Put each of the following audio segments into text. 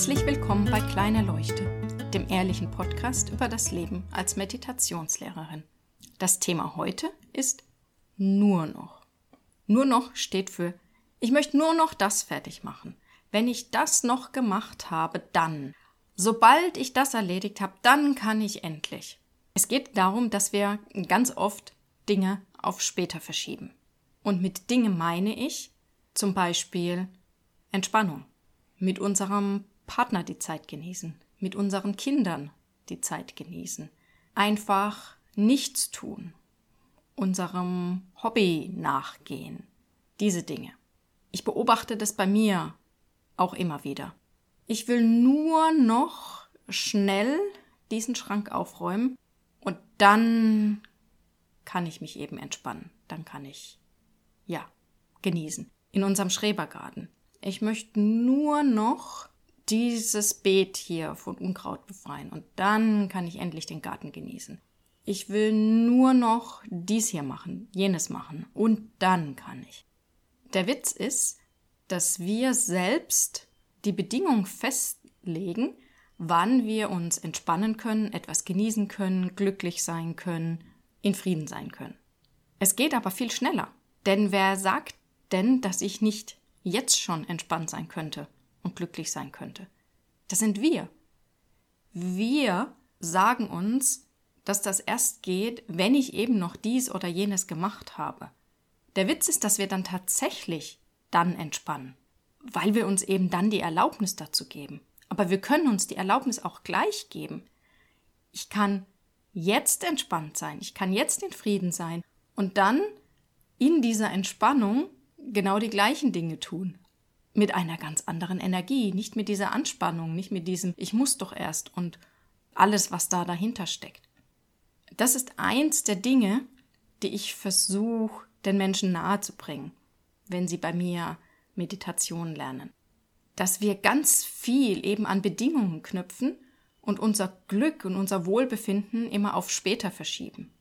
Herzlich willkommen bei Kleine Leuchte, dem ehrlichen Podcast über das Leben als Meditationslehrerin. Das Thema heute ist nur noch. Nur noch steht für ich möchte nur noch das fertig machen. Wenn ich das noch gemacht habe, dann. Sobald ich das erledigt habe, dann kann ich endlich. Es geht darum, dass wir ganz oft Dinge auf später verschieben. Und mit Dinge meine ich zum Beispiel Entspannung, mit unserem Partner die Zeit genießen, mit unseren Kindern die Zeit genießen, einfach nichts tun, unserem Hobby nachgehen, diese Dinge. Ich beobachte das bei mir auch immer wieder. Ich will nur noch schnell diesen Schrank aufräumen und dann kann ich mich eben entspannen. Dann kann ich, ja, genießen. In unserem Schrebergarten. Ich möchte nur noch dieses Beet hier von Unkraut befreien und dann kann ich endlich den Garten genießen. Ich will nur noch dies hier machen, jenes machen und dann kann ich. Der Witz ist, dass wir selbst die Bedingung festlegen, wann wir uns entspannen können, etwas genießen können, glücklich sein können, in Frieden sein können. Es geht aber viel schneller. Denn wer sagt denn, dass ich nicht jetzt schon entspannt sein könnte und glücklich sein könnte? Das sind wir. Wir sagen uns, dass das erst geht, wenn ich eben noch dies oder jenes gemacht habe. Der Witz ist, dass wir dann tatsächlich dann entspannen, weil wir uns eben dann die Erlaubnis dazu geben. Aber wir können uns die Erlaubnis auch gleich geben. Ich kann jetzt entspannt sein, ich kann jetzt in Frieden sein und dann in dieser Entspannung genau die gleichen Dinge tun. Mit einer ganz anderen Energie, nicht mit dieser Anspannung, nicht mit diesem Ich muss doch erst und alles, was da dahinter steckt. Das ist eins der Dinge, die ich versuche, den Menschen nahezubringen, wenn sie bei mir Meditation lernen. Dass wir ganz viel eben an Bedingungen knüpfen und unser Glück und unser Wohlbefinden immer auf später verschieben.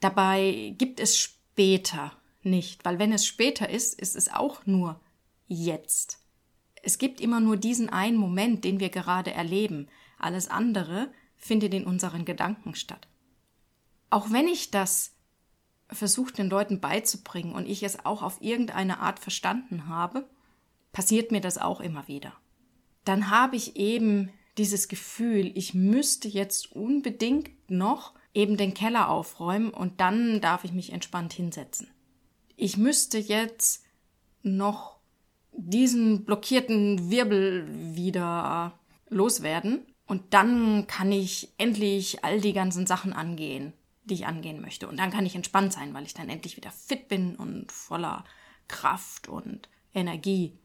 Dabei gibt es später nicht, weil wenn es später ist, ist es auch nur jetzt. Es gibt immer nur diesen einen Moment, den wir gerade erleben. Alles andere findet in unseren Gedanken statt. Auch wenn ich das versuche den Leuten beizubringen und ich es auch auf irgendeine Art verstanden habe, passiert mir das auch immer wieder. Dann habe ich eben dieses Gefühl, ich müsste jetzt unbedingt noch eben den Keller aufräumen und dann darf ich mich entspannt hinsetzen. Ich müsste jetzt noch diesen blockierten Wirbel wieder loswerden und dann kann ich endlich all die ganzen Sachen angehen, die ich angehen möchte. Und dann kann ich entspannt sein, weil ich dann endlich wieder fit bin und voller Kraft und Energie.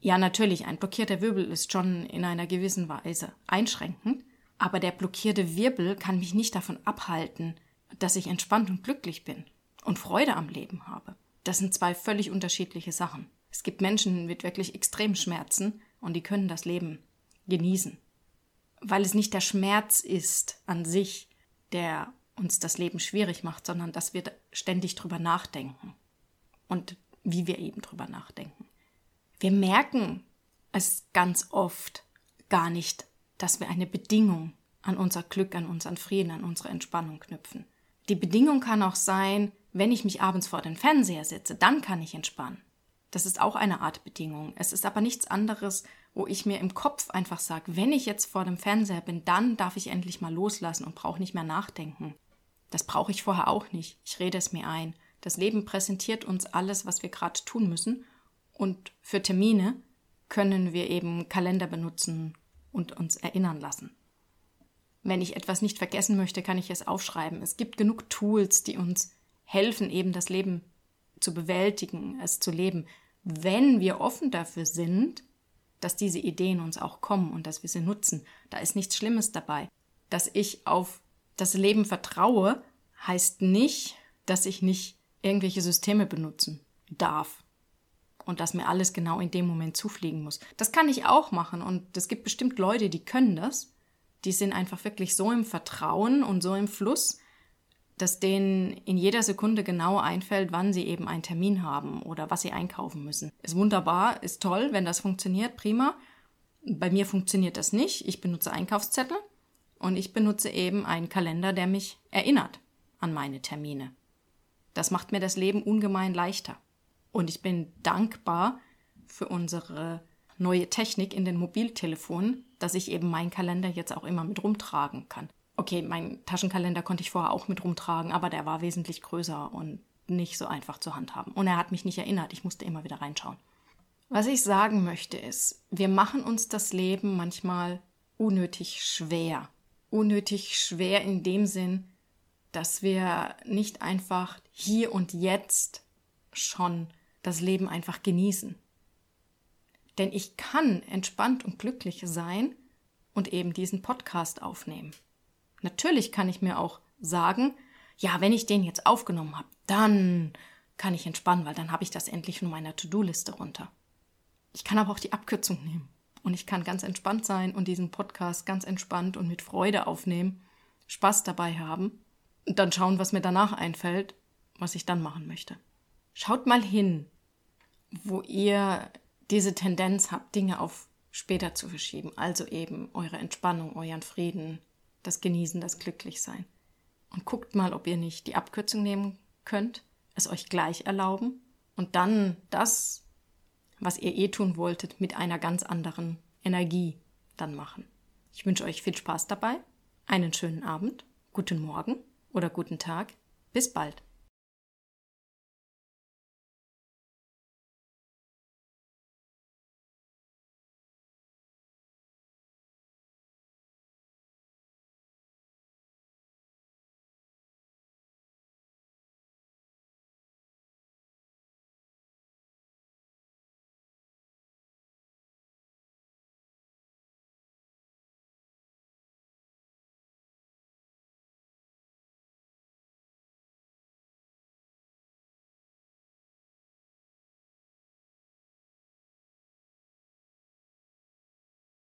Ja, natürlich, ein blockierter Wirbel ist schon in einer gewissen Weise einschränkend, aber der blockierte Wirbel kann mich nicht davon abhalten, dass ich entspannt und glücklich bin und Freude am Leben habe. Das sind zwei völlig unterschiedliche Sachen. Es gibt Menschen mit wirklich extremen Schmerzen und die können das Leben genießen. Weil es nicht der Schmerz ist an sich, der uns das Leben schwierig macht, sondern dass wir ständig drüber nachdenken. Und wie wir eben drüber nachdenken. Wir merken es ganz oft gar nicht, dass wir eine Bedingung an unser Glück, an unseren Frieden, an unsere Entspannung knüpfen. Die Bedingung kann auch sein, wenn ich mich abends vor den Fernseher setze, dann kann ich entspannen. Das ist auch eine Art Bedingung. Es ist aber nichts anderes, wo ich mir im Kopf einfach sage, wenn ich jetzt vor dem Fernseher bin, dann darf ich endlich mal loslassen und brauche nicht mehr nachdenken. Das brauche ich vorher auch nicht. Ich rede es mir ein. Das Leben präsentiert uns alles, was wir gerade tun müssen und für Termine können wir eben Kalender benutzen und uns erinnern lassen. Wenn ich etwas nicht vergessen möchte, kann ich es aufschreiben. Es gibt genug Tools, die uns helfen, eben das Leben zu bewältigen, es zu leben, wenn wir offen dafür sind, dass diese Ideen uns auch kommen und dass wir sie nutzen. Da ist nichts Schlimmes dabei. Dass ich auf das Leben vertraue, heißt nicht, dass ich nicht irgendwelche Systeme benutzen darf und dass mir alles genau in dem Moment zufliegen muss. Das kann ich auch machen und es gibt bestimmt Leute, die können das. Die sind einfach wirklich so im Vertrauen und so im Fluss, dass denen in jeder Sekunde genau einfällt, wann sie eben einen Termin haben oder was sie einkaufen müssen. Ist wunderbar, ist toll, wenn das funktioniert, prima. Bei mir funktioniert das nicht. Ich benutze Einkaufszettel und ich benutze eben einen Kalender, der mich erinnert an meine Termine. Das macht mir das Leben ungemein leichter. Und ich bin dankbar für unsere neue Technik in den Mobiltelefonen, dass ich eben meinen Kalender jetzt auch immer mit rumtragen kann. Okay, meinen Taschenkalender konnte ich vorher auch mit rumtragen, aber der war wesentlich größer und nicht so einfach zu handhaben. Und er hat mich nicht erinnert, ich musste immer wieder reinschauen. Was ich sagen möchte ist, wir machen uns das Leben manchmal unnötig schwer. Unnötig schwer in dem Sinn, dass wir nicht einfach hier und jetzt schon das Leben einfach genießen. Denn ich kann entspannt und glücklich sein und eben diesen Podcast aufnehmen. Natürlich kann ich mir auch sagen, ja, wenn ich den jetzt aufgenommen habe, dann kann ich entspannen, weil dann habe ich das endlich von meiner To-Do-Liste runter. Ich kann aber auch die Abkürzung nehmen und ich kann ganz entspannt sein und diesen Podcast ganz entspannt und mit Freude aufnehmen, Spaß dabei haben und dann schauen, was mir danach einfällt, was ich dann machen möchte. Schaut mal hin, wo ihr diese Tendenz habt, Dinge auf später zu verschieben. Also eben eure Entspannung, euren Frieden, das Genießen, das Glücklichsein. Und guckt mal, ob ihr nicht die Abkürzung nehmen könnt, es euch gleich erlauben und dann das, was ihr eh tun wolltet, mit einer ganz anderen Energie dann machen. Ich wünsche euch viel Spaß dabei, einen schönen Abend, guten Morgen oder guten Tag. Bis bald.